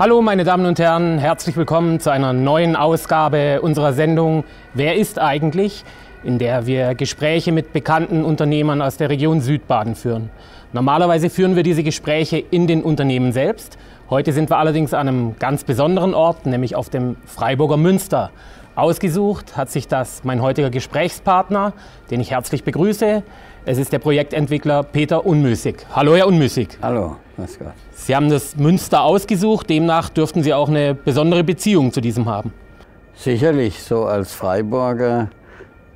Hallo meine Damen und Herren, herzlich willkommen zu einer neuen Ausgabe unserer Sendung Wer ist eigentlich, in der wir Gespräche mit bekannten Unternehmern aus der Region Südbaden führen. Normalerweise führen wir diese Gespräche in den Unternehmen selbst. Heute sind wir allerdings an einem ganz besonderen Ort, nämlich auf dem Freiburger Münster. Ausgesucht hat sich das mein heutiger Gesprächspartner, den ich herzlich begrüße. Es ist der Projektentwickler Peter Unmüßig. Hallo, Herr Unmüßig. Hallo, grüß Gott. Sie haben das Münster ausgesucht, demnach dürften Sie auch eine besondere Beziehung zu diesem haben. Sicherlich, so als Freiburger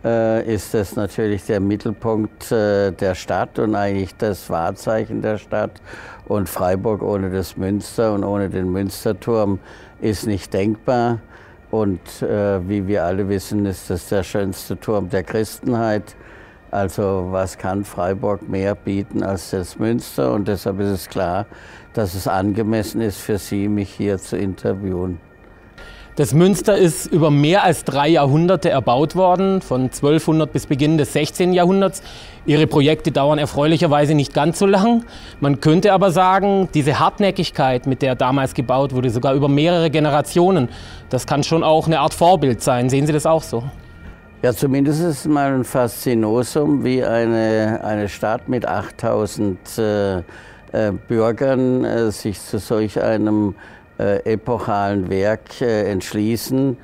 äh, ist das natürlich der Mittelpunkt äh, der Stadt und eigentlich das Wahrzeichen der Stadt. Und Freiburg ohne das Münster und ohne den Münsterturm ist nicht denkbar. Und äh, wie wir alle wissen, ist das der schönste Turm der Christenheit. Also was kann Freiburg mehr bieten als das Münster? Und deshalb ist es klar, dass es angemessen ist für Sie, mich hier zu interviewen. Das Münster ist über mehr als drei Jahrhunderte erbaut worden, von 1200 bis Beginn des 16. Jahrhunderts. Ihre Projekte dauern erfreulicherweise nicht ganz so lang. Man könnte aber sagen, diese Hartnäckigkeit, mit der damals gebaut wurde, sogar über mehrere Generationen, das kann schon auch eine Art Vorbild sein. Sehen Sie das auch so? Ja, zumindest ist es mal ein Faszinosum, wie eine, eine Stadt mit 8000 äh, äh, Bürgern äh, sich zu solch einem äh, epochalen Werk äh, entschließen.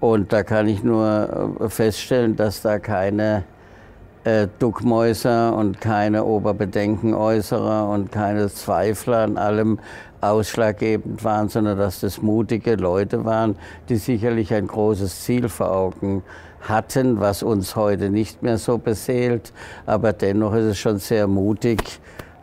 Und da kann ich nur äh, feststellen, dass da keine Duckmäuser und keine Oberbedenkenäußerer und keine Zweifler an allem ausschlaggebend waren, sondern dass das mutige Leute waren, die sicherlich ein großes Ziel vor Augen hatten, was uns heute nicht mehr so beseelt. Aber dennoch ist es schon sehr mutig,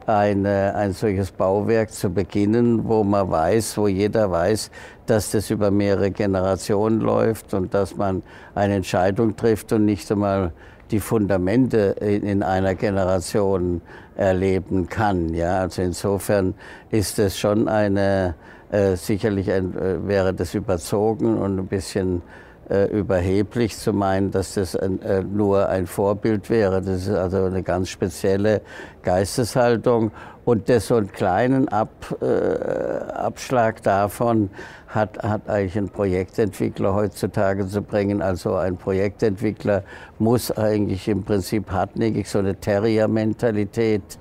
eine, ein solches Bauwerk zu beginnen, wo man weiß, wo jeder weiß, dass das über mehrere Generationen läuft und dass man eine Entscheidung trifft und nicht einmal die Fundamente in, in einer Generation erleben kann. Ja, also insofern ist es schon eine, äh, sicherlich ein, äh, wäre das überzogen und ein bisschen überheblich zu meinen, dass das äh, nur ein Vorbild wäre. Das ist also eine ganz spezielle Geisteshaltung. Und das so einen kleinen Ab, äh, Abschlag davon hat, hat eigentlich ein Projektentwickler heutzutage zu bringen. Also ein Projektentwickler muss eigentlich im Prinzip hartnäckig so eine Terrier-Mentalität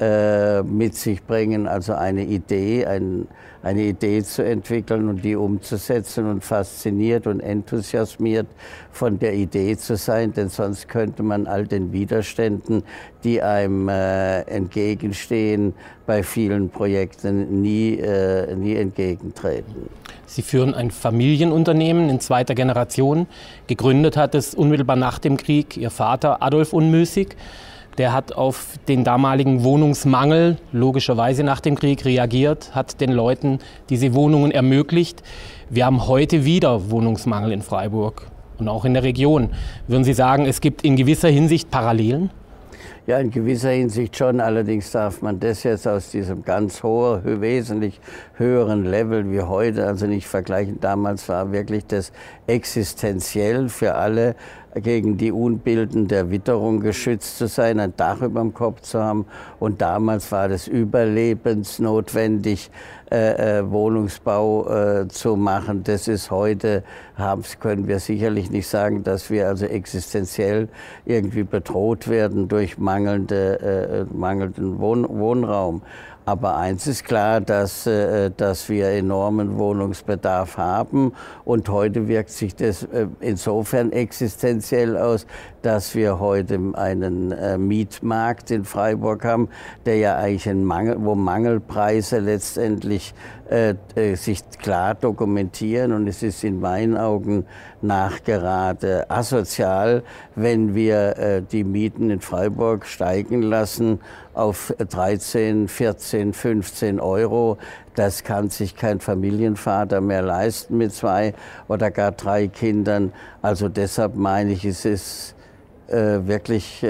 äh, mit sich bringen, also eine Idee, ein, eine Idee zu entwickeln und die umzusetzen und fasziniert und enthusiasmiert von der Idee zu sein, denn sonst könnte man all den Widerständen, die einem äh, entgegenstehen, bei vielen Projekten nie, äh, nie entgegentreten. Sie führen ein Familienunternehmen in zweiter Generation. Gegründet hat es unmittelbar nach dem Krieg Ihr Vater Adolf Unmüßig. Der hat auf den damaligen Wohnungsmangel logischerweise nach dem Krieg reagiert, hat den Leuten diese Wohnungen ermöglicht. Wir haben heute wieder Wohnungsmangel in Freiburg und auch in der Region. Würden Sie sagen, es gibt in gewisser Hinsicht Parallelen? Ja, in gewisser Hinsicht schon. Allerdings darf man das jetzt aus diesem ganz hohen, wesentlich höheren Level wie heute also nicht vergleichen. Damals war wirklich das existenziell für alle gegen die Unbilden der Witterung geschützt zu sein, ein Dach über dem Kopf zu haben. Und damals war das überlebensnotwendig, äh, äh, Wohnungsbau äh, zu machen. Das ist heute, haben, können wir sicherlich nicht sagen, dass wir also existenziell irgendwie bedroht werden durch mangelnde, äh, mangelnden Wohn Wohnraum. Aber eins ist klar, dass, äh, dass wir enormen Wohnungsbedarf haben. Und heute wirkt sich das äh, insofern existenziell aus, dass wir heute einen äh, Mietmarkt in Freiburg haben, der ja eigentlich ein Mangel, wo Mangelpreise letztendlich äh, äh, sich klar dokumentieren. Und es ist in meinen Augen nachgerade asozial, wenn wir äh, die Mieten in Freiburg steigen lassen auf 13, 14, 15 Euro. Das kann sich kein Familienvater mehr leisten mit zwei oder gar drei Kindern. Also deshalb meine ich, es ist äh, wirklich, äh,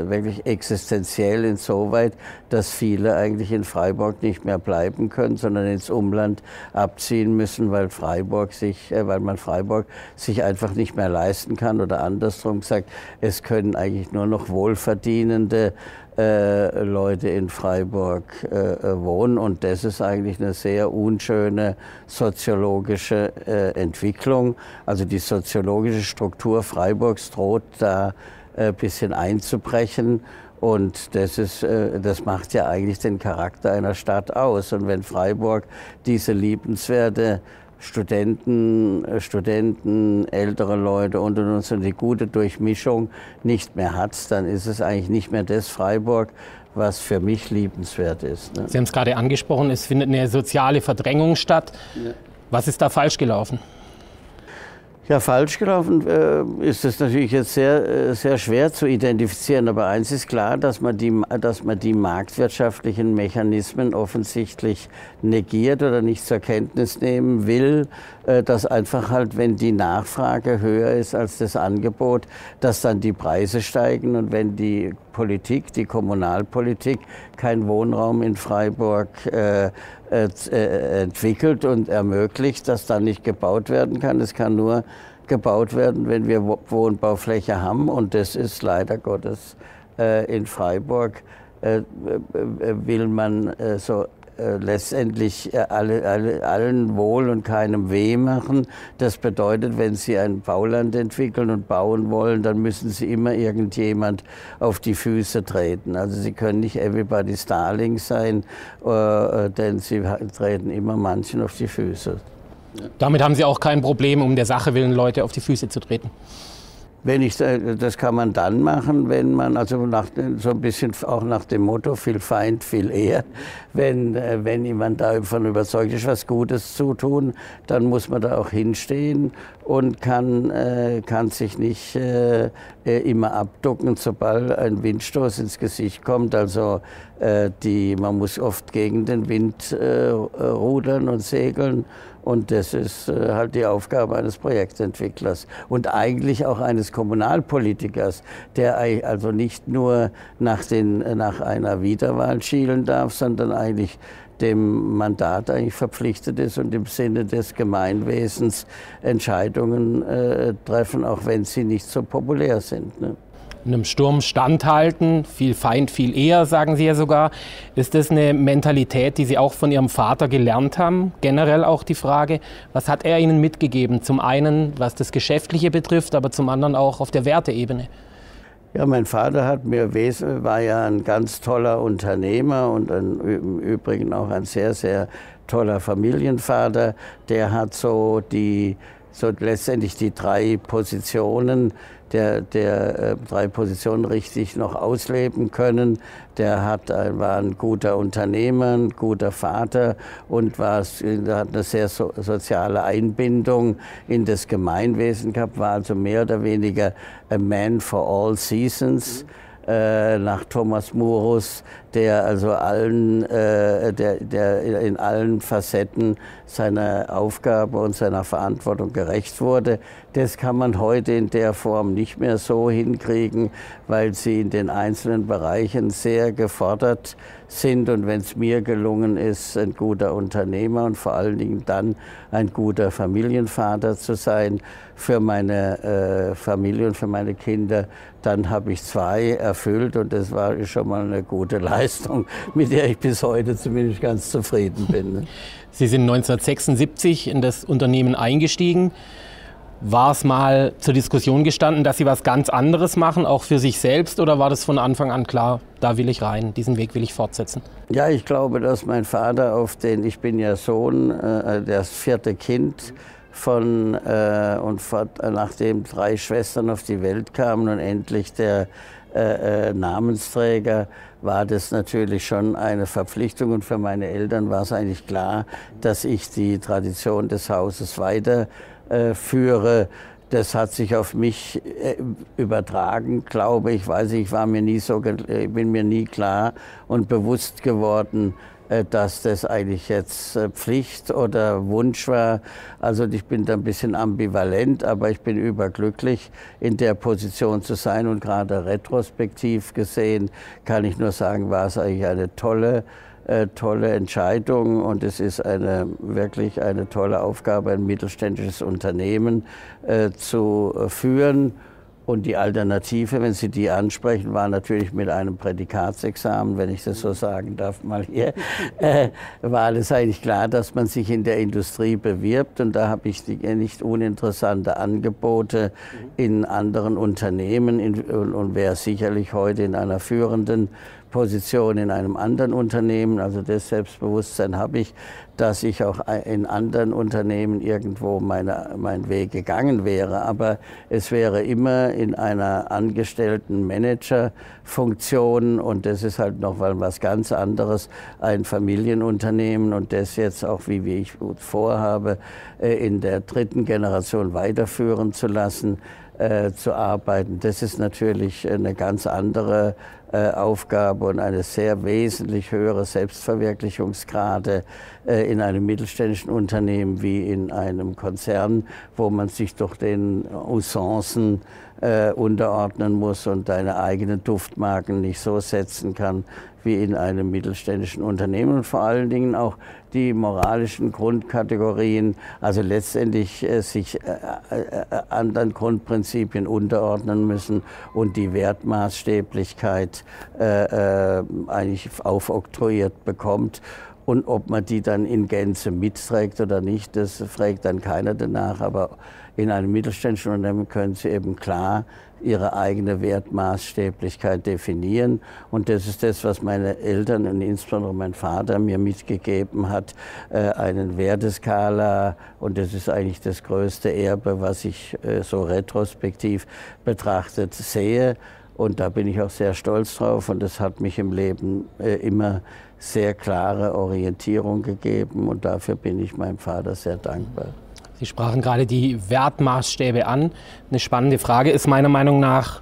äh, wirklich existenziell insoweit, dass viele eigentlich in Freiburg nicht mehr bleiben können, sondern ins Umland abziehen müssen, weil Freiburg sich, äh, weil man Freiburg sich einfach nicht mehr leisten kann. Oder andersrum gesagt, es können eigentlich nur noch wohlverdienende äh, Leute in Freiburg äh, wohnen. Und das ist eigentlich eine sehr unschöne soziologische äh, Entwicklung. Also die soziologische Struktur Freiburgs droht da ein bisschen einzubrechen. Und das, ist, das macht ja eigentlich den Charakter einer Stadt aus. Und wenn Freiburg diese liebenswerte Studenten, äh, Studenten, ältere Leute und uns und die gute Durchmischung nicht mehr hat, dann ist es eigentlich nicht mehr das Freiburg, was für mich liebenswert ist. Ne? Sie haben es gerade angesprochen, es findet eine soziale Verdrängung statt. Ja. Was ist da falsch gelaufen? Ja, falsch gelaufen äh, ist es natürlich jetzt sehr, äh, sehr schwer zu identifizieren. Aber eins ist klar, dass man, die, dass man die marktwirtschaftlichen Mechanismen offensichtlich negiert oder nicht zur Kenntnis nehmen will. Äh, dass einfach halt, wenn die Nachfrage höher ist als das Angebot, dass dann die Preise steigen. Und wenn die Politik, die Kommunalpolitik, keinen Wohnraum in Freiburg äh, äh, äh, entwickelt und ermöglicht, dass dann nicht gebaut werden kann. Es kann nur gebaut werden, wenn wir Wohnbaufläche haben und das ist leider Gottes äh, in Freiburg äh, will man so äh, letztendlich äh, alle, alle, allen wohl und keinem weh machen. Das bedeutet, wenn Sie ein Bauland entwickeln und bauen wollen, dann müssen Sie immer irgendjemand auf die Füße treten. Also Sie können nicht everybody's darling sein, äh, denn Sie treten immer manchen auf die Füße. Damit haben Sie auch kein Problem, um der Sache willen Leute auf die Füße zu treten. Wenn ich, das kann man dann machen, wenn man, also nach, so ein bisschen auch nach dem Motto, viel Feind, viel eher, wenn, äh, wenn jemand davon überzeugt ist, was Gutes zu tun, dann muss man da auch hinstehen und kann, äh, kann sich nicht äh, immer abducken, sobald ein Windstoß ins Gesicht kommt. Also die, man muss oft gegen den Wind rudern und segeln und das ist äh, halt die Aufgabe eines Projektentwicklers und eigentlich auch eines Kommunalpolitikers, der also nicht nur nach, den, nach einer Wiederwahl schielen darf, sondern eigentlich dem Mandat eigentlich verpflichtet ist und im Sinne des Gemeinwesens Entscheidungen äh, treffen, auch wenn sie nicht so populär sind. Ne? Einem Sturm standhalten, viel Feind, viel eher, sagen Sie ja sogar. Ist das eine Mentalität, die Sie auch von Ihrem Vater gelernt haben? Generell auch die Frage, was hat er Ihnen mitgegeben? Zum einen, was das Geschäftliche betrifft, aber zum anderen auch auf der Werteebene. Ja, mein Vater hat mir war ja ein ganz toller Unternehmer und ein, im Übrigen auch ein sehr, sehr toller Familienvater. Der hat so die so letztendlich die drei Positionen der, der äh, drei Positionen richtig noch ausleben können. Der hat, äh, war ein guter Unternehmer, ein guter Vater und war, hat eine sehr so, soziale Einbindung in das Gemeinwesen gehabt, war also mehr oder weniger a man for all seasons. Mhm äh, nach Thomas Murus, der also allen, äh, der, der in allen Facetten seiner Aufgabe und seiner Verantwortung gerecht wurde. Das kann man heute in der Form nicht mehr so hinkriegen, weil sie in den einzelnen Bereichen sehr gefordert sind. Und wenn es mir gelungen ist, ein guter Unternehmer und vor allen Dingen dann ein guter Familienvater zu sein für meine äh, Familie und für meine Kinder, dann habe ich zwei erfüllt und das war schon mal eine gute Leistung, mit der ich bis heute zumindest ganz zufrieden bin. Sie sind 1976 in das Unternehmen eingestiegen. War es mal zur Diskussion gestanden, dass Sie was ganz anderes machen, auch für sich selbst, oder war das von Anfang an klar, da will ich rein, diesen Weg will ich fortsetzen? Ja, ich glaube, dass mein Vater auf den, ich bin ja Sohn, äh, das vierte Kind von, äh, und nachdem drei Schwestern auf die Welt kamen und endlich der äh, äh, Namensträger, war das natürlich schon eine Verpflichtung. Und für meine Eltern war es eigentlich klar, dass ich die Tradition des Hauses weiterführe. Äh, das hat sich auf mich äh, übertragen, glaube ich. Weiß ich, war mir nie so, bin mir nie klar und bewusst geworden, äh, dass das eigentlich jetzt äh, Pflicht oder Wunsch war. Also ich bin da ein bisschen ambivalent, aber ich bin überglücklich, in der Position zu sein. Und gerade retrospektiv gesehen kann ich nur sagen, war es eigentlich eine tolle, äh, tolle Entscheidung und es ist eine, wirklich eine tolle Aufgabe, ein mittelständisches Unternehmen äh, zu führen Und die Alternative, wenn Sie die ansprechen, war natürlich mit einem Prädikatsexamen, wenn ich das so sagen darf, mal hier, äh, war alles eigentlich klar, dass man sich in der Industrie bewirbt. Und da habe ich die, nicht uninteressante Angebote in anderen Unternehmen in, und, und wäre sicherlich heute in einer führenden Position in einem anderen Unternehmen. Also das Selbstbewusstsein habe ich, dass ich auch in anderen Unternehmen irgendwo meine, mein Weg gegangen wäre. Aber es wäre immer in einer angestellten Managerfunktion und das ist halt noch mal was ganz anderes, ein Familienunternehmen und das jetzt auch, wie, wie ich vorhabe, äh, in der dritten Generation weiterführen zu lassen. Äh, zu arbeiten. Das ist natürlich eine ganz andere äh, Aufgabe und eine sehr wesentlich höhere Selbstverwirklichungsgrade äh, in einem mittelständischen Unternehmen wie in einem Konzern, wo man sich durch den Usancen äh, unterordnen muss und deine eigenen Duftmarken nicht so setzen kann wie in einem mittelständischen Unternehmen und vor allen Dingen auch die moralischen Grundkategorien, also letztendlich äh, sich äh, äh, anderen Grundprinzipien unterordnen müssen und die Wertmaßstäblichkeit äh, eigentlich aufoktroyiert bekommt. Und ob man die dann in Gänze mitträgt oder nicht, das fragt dann keiner danach. Aber in einem mittelständischen Unternehmen können Sie eben klar ihre eigene Wertmaßstäblichkeit definieren. Und das ist das, was meine Eltern und insbesondere mein Vater mir mitgegeben hat, äh, einen Werteskala. Und das ist eigentlich das größte Erbe, was ich äh, so retrospektiv betrachtet sehe. Und da bin ich auch sehr stolz drauf. Und das hat mich im Leben äh, immer sehr klare Orientierung gegeben. Und dafür bin ich meinem Vater sehr dankbar. Sie sprachen gerade die Wertmaßstäbe an. Eine spannende Frage ist meiner Meinung nach,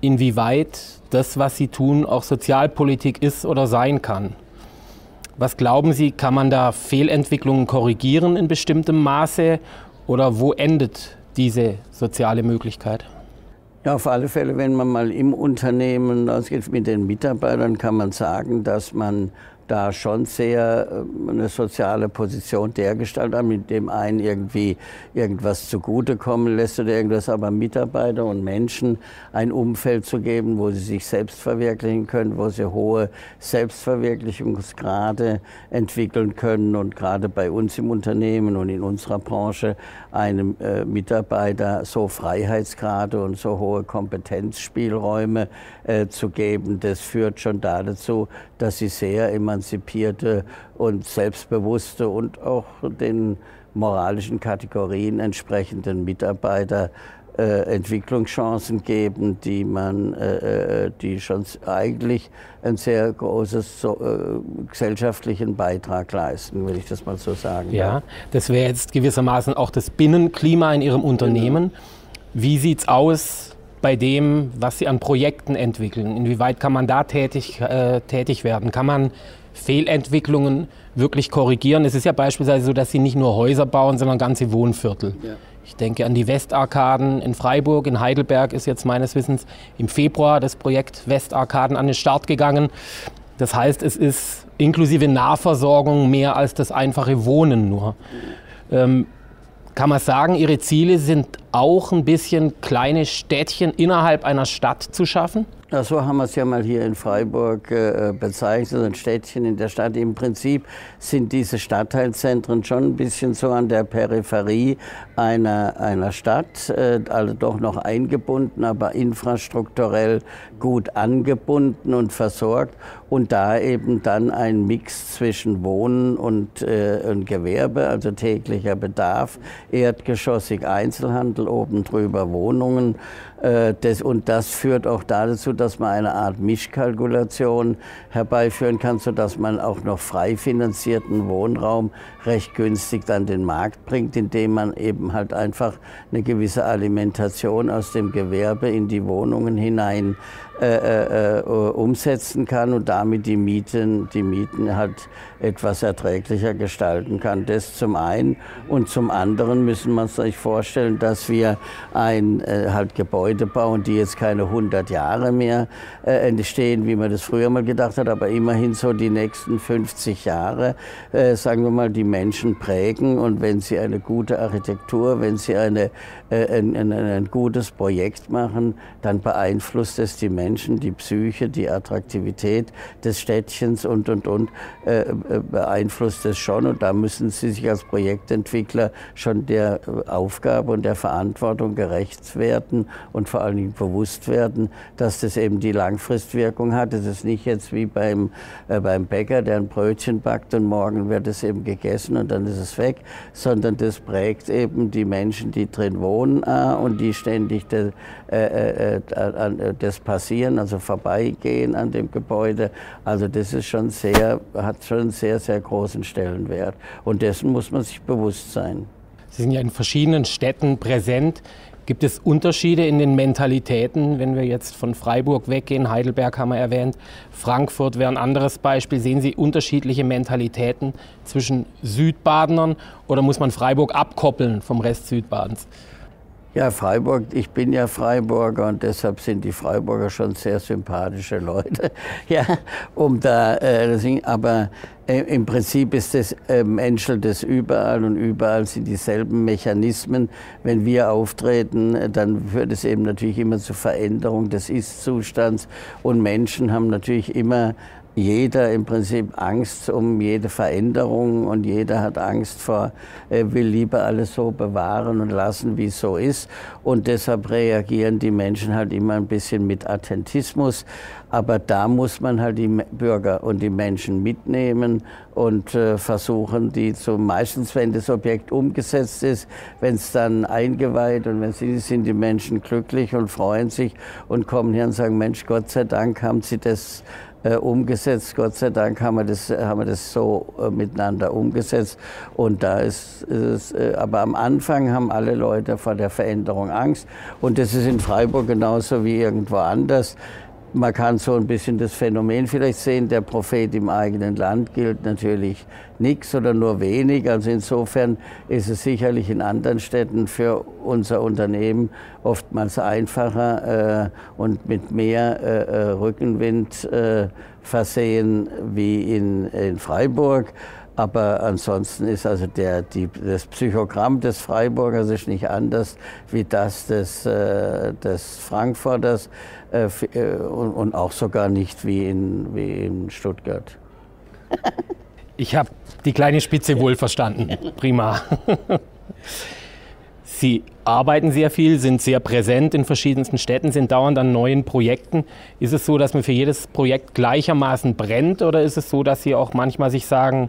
inwieweit das, was Sie tun, auch Sozialpolitik ist oder sein kann. Was glauben Sie, kann man da Fehlentwicklungen korrigieren in bestimmtem Maße oder wo endet diese soziale Möglichkeit? Ja, auf alle Fälle, wenn man mal im Unternehmen, also mit den Mitarbeitern, kann man sagen, dass man da schon sehr äh, eine soziale Position dergestalt an, mit dem einen irgendwie irgendwas zugutekommen lässt oder irgendwas, aber Mitarbeiter und Menschen ein Umfeld zu geben, wo sie sich selbst verwirklichen können, wo sie hohe Selbstverwirklichungsgrade entwickeln können und gerade bei uns im Unternehmen und in unserer Branche einem äh, Mitarbeiter so Freiheitsgrade und so hohe Kompetenzspielräume äh, zu geben, das führt schon dazu, dass sie sehr emanzipierte und selbstbewusste und auch den moralischen Kategorien entsprechenden Mitarbeiter äh, Entwicklungschancen geben, die man, äh, äh die schon eigentlich einen sehr großen so, äh, gesellschaftlichen Beitrag leisten, will ich das mal so sagen. Ja, das wäre jetzt gewissermaßen auch das Binnenklima in Ihrem Unternehmen. Genau. Wie sieht es aus bei dem, was Sie an Projekten entwickeln? Inwieweit kann man da tätig, äh, tätig werden? Kann man Fehlentwicklungen wirklich korrigieren? Es ist ja beispielsweise so, dass Sie nicht nur Häuser bauen, sondern ganze Wohnviertel. Ja. Ich denke an die Westarkaden in Freiburg, in Heidelberg ist jetzt meines Wissens im Februar das Projekt Westarkaden an den Start gegangen. Das heißt, es ist inklusive Nahversorgung mehr als das einfache Wohnen nur. Ähm, kann man sagen, Ihre Ziele sind auch ein bisschen kleine Städtchen innerhalb einer Stadt zu schaffen? Ja, so haben wir es ja mal hier in Freiburg äh, bezeichnet, ein Städtchen in der Stadt. Im Prinzip sind diese Stadtteilzentren schon ein bisschen so an der Peripherie einer, einer Stadt, äh, also doch noch eingebunden, aber infrastrukturell gut angebunden und versorgt. Und da eben dann ein Mix zwischen Wohnen und, äh, und Gewerbe, also täglicher Bedarf, erdgeschossig Einzelhandel, oben drüber Wohnungen. Äh, das, und das führt auch dazu, dass man eine Art Mischkalkulation herbeiführen kann, sodass man auch noch frei finanzierten Wohnraum recht günstig dann den Markt bringt, indem man eben halt einfach eine gewisse Alimentation aus dem Gewerbe in die Wohnungen hinein äh, äh, äh, umsetzen kann und damit die Mieten, die Mieten halt etwas erträglicher gestalten kann. Das zum einen. Und zum anderen müssen wir uns sich vorstellen, dass wir ein äh, halt Gebäude Gebäude bauen, die jetzt keine 100 Jahre mehr äh, entstehen, wie man das früher mal gedacht hat, aber immerhin so die nächsten 50 Jahre, äh, sagen wir mal, die Menschen prägen. Und wenn sie eine gute Architektur, wenn sie eine, ein, ein, ein gutes Projekt machen, dann beeinflusst es die Menschen, die Psyche, die Attraktivität des Städtchens und, und, und, äh, äh, beeinflusst es schon. Und da müssen sie sich als Projektentwickler schon der Aufgabe und der Verantwortung gerecht werden und vor allen Dingen bewusst werden, dass das eben die Langfristwirkung hat. Es ist nicht jetzt wie beim, äh, beim Bäcker, der ein Brötchen backt und morgen wird es eben gegessen und dann ist es weg, sondern das prägt eben die Menschen, die drin wohnen äh, und die ständig de, äh, äh, äh das passieren, also vorbeigehen an dem Gebäude. Also das ist schon sehr, hat schon einen sehr, sehr großen Stellenwert. Und dessen muss man sich bewusst sein. Sie sind ja in verschiedenen Städten präsent. Gibt es Unterschiede in den Mentalitäten, wenn wir jetzt von Freiburg weggehen? Heidelberg haben wir erwähnt, Frankfurt wäre ein anderes Beispiel. Sehen Sie unterschiedliche Mentalitäten zwischen Südbadenern oder muss man Freiburg abkoppeln vom Rest Südbadens? Ja, Freiburg, ich bin ja Freiburger und deshalb sind die Freiburger schon sehr sympathische Leute. ja, um da, äh, aber äh, im Prinzip ist das äh, menschelt das überall und überall sind dieselben Mechanismen. Wenn wir auftreten, äh, dann führt es eben natürlich immer zu Veränderung des Ist-Zustands und Menschen haben natürlich immer jeder im Prinzip Angst um jede Veränderung und jeder hat Angst vor, er will lieber alles so bewahren und lassen, wie es so ist. Und deshalb reagieren die Menschen halt immer ein bisschen mit Attentismus. Aber da muss man halt die Bürger und die Menschen mitnehmen und äh, versuchen, die zu, meistens, wenn das Objekt umgesetzt ist, wenn es dann eingeweiht und wenn sie sind die Menschen glücklich und freuen sich und kommen hier und sagen, Mensch, Gott sei Dank haben sie das umgesetzt. Gott sei Dank haben wir das, haben wir das so äh, miteinander umgesetzt. Und da ist, ist äh, aber am Anfang haben alle Leute vor der Veränderung Angst. Und das ist in Freiburg genauso wie irgendwo anders. Man kann so ein bisschen das Phänomen vielleicht sehen, der Prophet im eigenen Land gilt natürlich nichts oder nur wenig. Also insofern ist es sicherlich in anderen Städten für unser Unternehmen oftmals einfacher äh, und mit mehr äh, äh Rückenwind äh, versehen wie in, in Freiburg. Aber ansonsten ist also der, die, das Psychogramm des Freiburgers ist nicht anders wie das des, äh, des Frankfurters und, und, auch sogar nicht wie in, wie in Stuttgart. ich habe die kleine Spitze wohl verstanden. Prima. Sie arbeiten sehr viel, sind sehr präsent in verschiedensten Städten, sind dauernd an neuen Projekten. Ist es so, dass man für jedes Projekt gleichermaßen brennt oder ist es so, dass Sie auch manchmal sich sagen,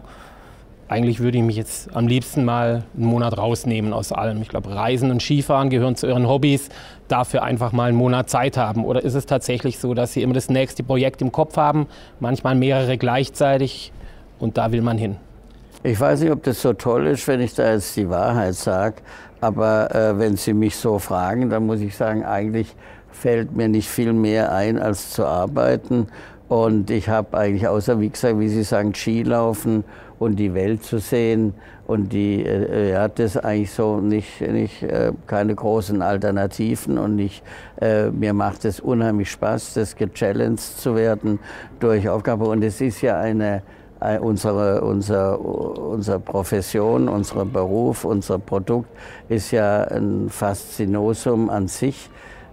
eigentlich würde ich mich jetzt am liebsten mal einen Monat rausnehmen aus allem. Ich glaube, Reisen und Skifahren gehören zu Ihren Hobbys, dafür einfach mal einen Monat Zeit haben. Oder ist es tatsächlich so, dass Sie immer das nächste Projekt im Kopf haben, manchmal mehrere gleichzeitig und da will man hin? Ich weiß nicht, ob das so toll ist, wenn ich da jetzt die Wahrheit sage, aber äh, wenn Sie mich so fragen, dann muss ich sagen, eigentlich fällt mir nicht viel mehr ein, als zu arbeiten. Und ich habe eigentlich außer, wie gesagt, wie Sie sagen, Skilaufen und die Welt zu sehen. Und die äh, hat das eigentlich so nicht, nicht äh, keine großen Alternativen. Und nicht, äh, mir macht es unheimlich Spaß, das gechallenged zu werden durch Aufgabe und es ist ja eine äh, unsere, unser, unsere Profession, unser Beruf, unser Produkt ist ja ein Faszinosum an sich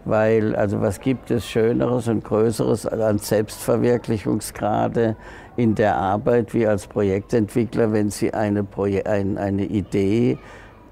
weil also was gibt es Schöneres und Größeres an Selbstverwirklichungsgrade in der Arbeit wie als Projektentwickler, wenn Sie eine, Proje ein, eine Idee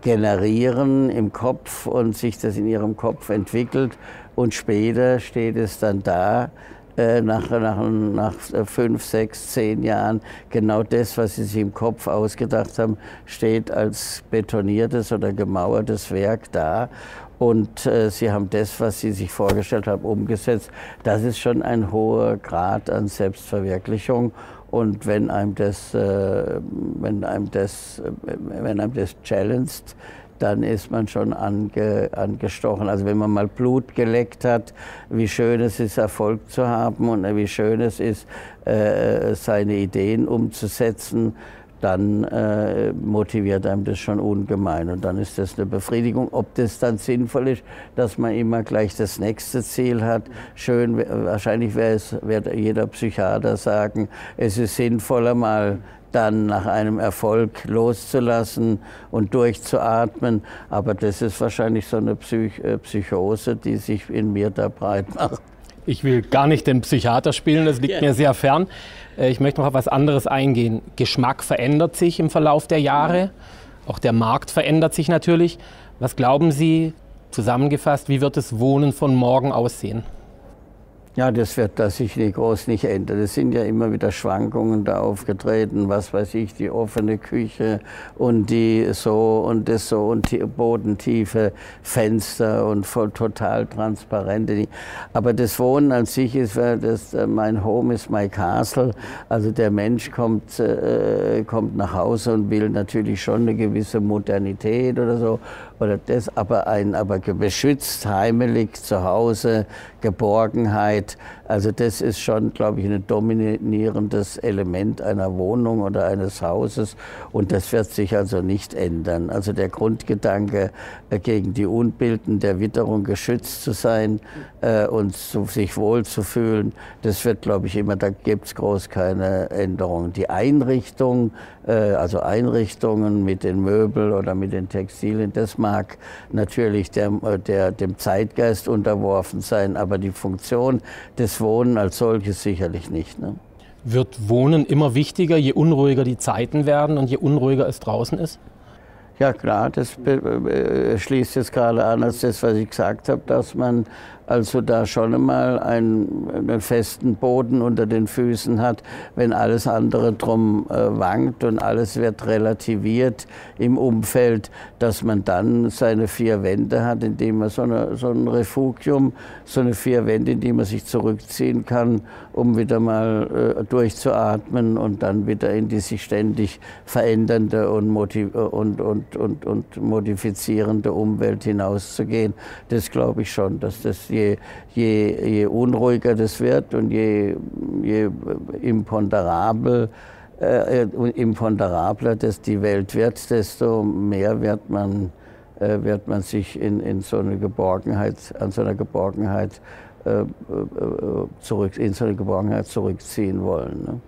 generieren im Kopf und sich das in Ihrem Kopf entwickelt und später steht es dann da, nach, nach, nach fünf, sechs, zehn Jahren genau das, was Sie sich im Kopf ausgedacht haben, steht als betoniertes oder gemauertes Werk da und äh, sie haben das, was sie sich vorgestellt haben, umgesetzt. Das ist schon ein hoher Grad an Selbstverwirklichung. Und wenn einem das, äh, wenn einem das, äh, wenn einem das challenged, dann ist man schon ange, angestochen. Also wenn man mal Blut geleckt hat, wie schön es ist, Erfolg zu haben und wie schön es ist, äh, seine Ideen umzusetzen, dann äh, motiviert einem das schon ungemein. Und dann ist das eine Befriedigung. Ob das dann sinnvoll ist, dass man immer gleich das nächste Ziel hat, schön, wahrscheinlich wird jeder Psychiater sagen, es ist sinnvoller mal dann nach einem Erfolg loszulassen und durchzuatmen. Aber das ist wahrscheinlich so eine Psych äh, Psychose, die sich in mir da breit macht. Ich will gar nicht den Psychiater spielen, das liegt ja. mir sehr fern. Äh, ich möchte noch auf was anderes eingehen. Geschmack verändert sich im Verlauf der Jahre. Auch der Markt verändert sich natürlich. Was glauben Sie, zusammengefasst, wie wird das Wohnen von morgen aussehen? Ja, das wird da sich nicht groß nicht ändern. Es sind ja immer wieder Schwankungen da aufgetreten, was weiß ich, die offene Küche und die so und das so und die bodentiefe Fenster und voll total transparente. Aber das Wohnen an sich ist, das, äh, mein Home ist my castle. Also der Mensch kommt, äh, kommt nach Hause und will natürlich schon eine gewisse Modernität oder so oder das, aber ein, aber beschützt, heimelig, zu Hause, Geborgenheit. Also das ist schon, glaube ich, ein dominierendes Element einer Wohnung oder eines Hauses und das wird sich also nicht ändern. Also der Grundgedanke, äh, gegen die Unbilden der Witterung geschützt zu sein äh, und zu, sich wohlzufühlen, das wird, glaube ich, immer, da gibt es groß keine Änderungen. Die Einrichtung, äh, also Einrichtungen mit den Möbeln oder mit den Textilien, das mag natürlich der, der, dem Zeitgeist unterworfen sein, aber die Funktion des Wohnen als solches sicherlich nicht. Ne? Wird Wohnen immer wichtiger, je unruhiger die Zeiten werden und je unruhiger es draußen ist? Ja klar, das schließt jetzt gerade an als das, was ich gesagt habe, dass man also da schon einmal einen, einen, festen Boden unter den Füßen hat, wenn alles andere drum äh, wankt und alles wird relativiert im Umfeld, dass man dann seine vier Wände hat, indem man so, eine, so ein Refugium, so eine vier Wände, in die man sich zurückziehen kann, um wieder mal äh, durchzuatmen und dann wieder in die sich ständig verändernde und, motiv und, und, und, modifizierende Umwelt hinauszugehen. Das glaube ich schon, dass das je, je, je unruhiger das wird und je, je imponderabel, äh, imponderabler das die Welt wird, desto mehr wird man, äh, wird man sich in, in so eine Geborgenheit, an so einer Geborgenheit äh, äh, zurück, in so eine Geborgenheit zurückziehen wollen. Ne?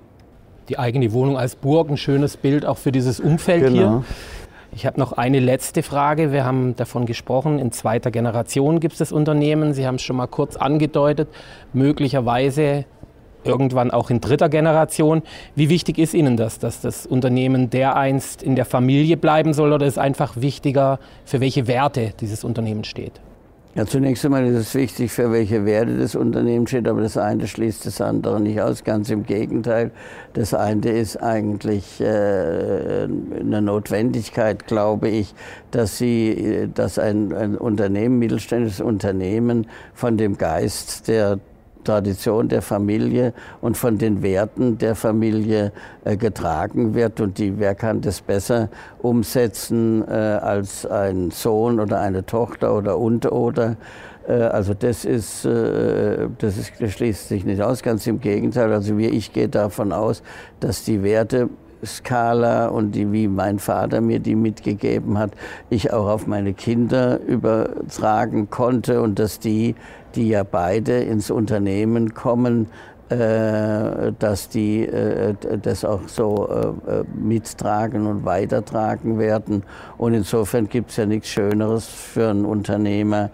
Die eigene Wohnung als Burg, ein schönes Bild auch für dieses Umfeld genau. hier. Ich habe noch eine letzte Frage. Wir haben davon gesprochen, in zweiter Generation gibt es das Unternehmen. Sie haben es schon mal kurz angedeutet, möglicherweise irgendwann auch in dritter Generation. Wie wichtig ist Ihnen das, dass das Unternehmen dereinst in der Familie bleiben soll oder ist einfach wichtiger, für welche Werte dieses Unternehmen steht? Ja, zunächst einmal ist es wichtig, für welche Werte das Unternehmen steht, aber das eine schließt das andere nicht aus. Ganz im Gegenteil. Das eine ist eigentlich äh, eine Notwendigkeit, glaube ich, dass, sie, dass ein, ein Unternehmen, mittelständisches Unternehmen von dem Geist der Tradition der Familie und von den Werten der Familie äh, getragen wird. Und die, wer kann das besser umsetzen äh, als ein Sohn oder eine Tochter oder und oder? Äh, also das ist, das ist, das schließt sich nicht aus, ganz im Gegenteil. Also wie ich gehe davon aus, dass die Werte Skala und die, wie mein Vater mir die mitgegeben hat, ich auch auf meine Kinder übertragen konnte und dass die, die ja beide ins Unternehmen kommen, äh, dass die äh, das auch so äh, mittragen und weitertragen werden. Und insofern gibt es ja nichts Schöneres für einen Unternehmer, äh,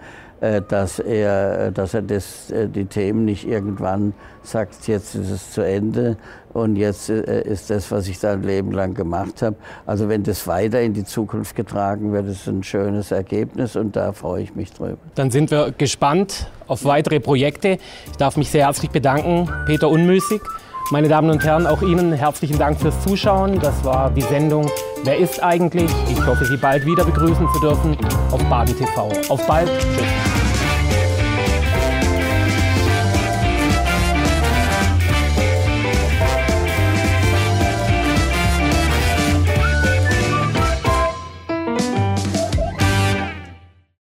dass er, dass er das, äh, die Themen nicht irgendwann sagt, jetzt ist es zu Ende und jetzt äh, ist das, was ich da ein Leben lang gemacht habe. Also wenn das weiter in die Zukunft getragen wird, ist ein schönes Ergebnis und da freue ich mich drüber. Dann sind wir gespannt auf weitere Projekte. Ich darf mich sehr herzlich bedanken, Peter Unmüßig. Meine Damen und Herren, auch Ihnen herzlichen Dank fürs Zuschauen. Das war die Sendung Wer ist eigentlich? Ich hoffe, Sie bald wieder begrüßen zu dürfen auf Baden TV. Auf bald. Tschüss.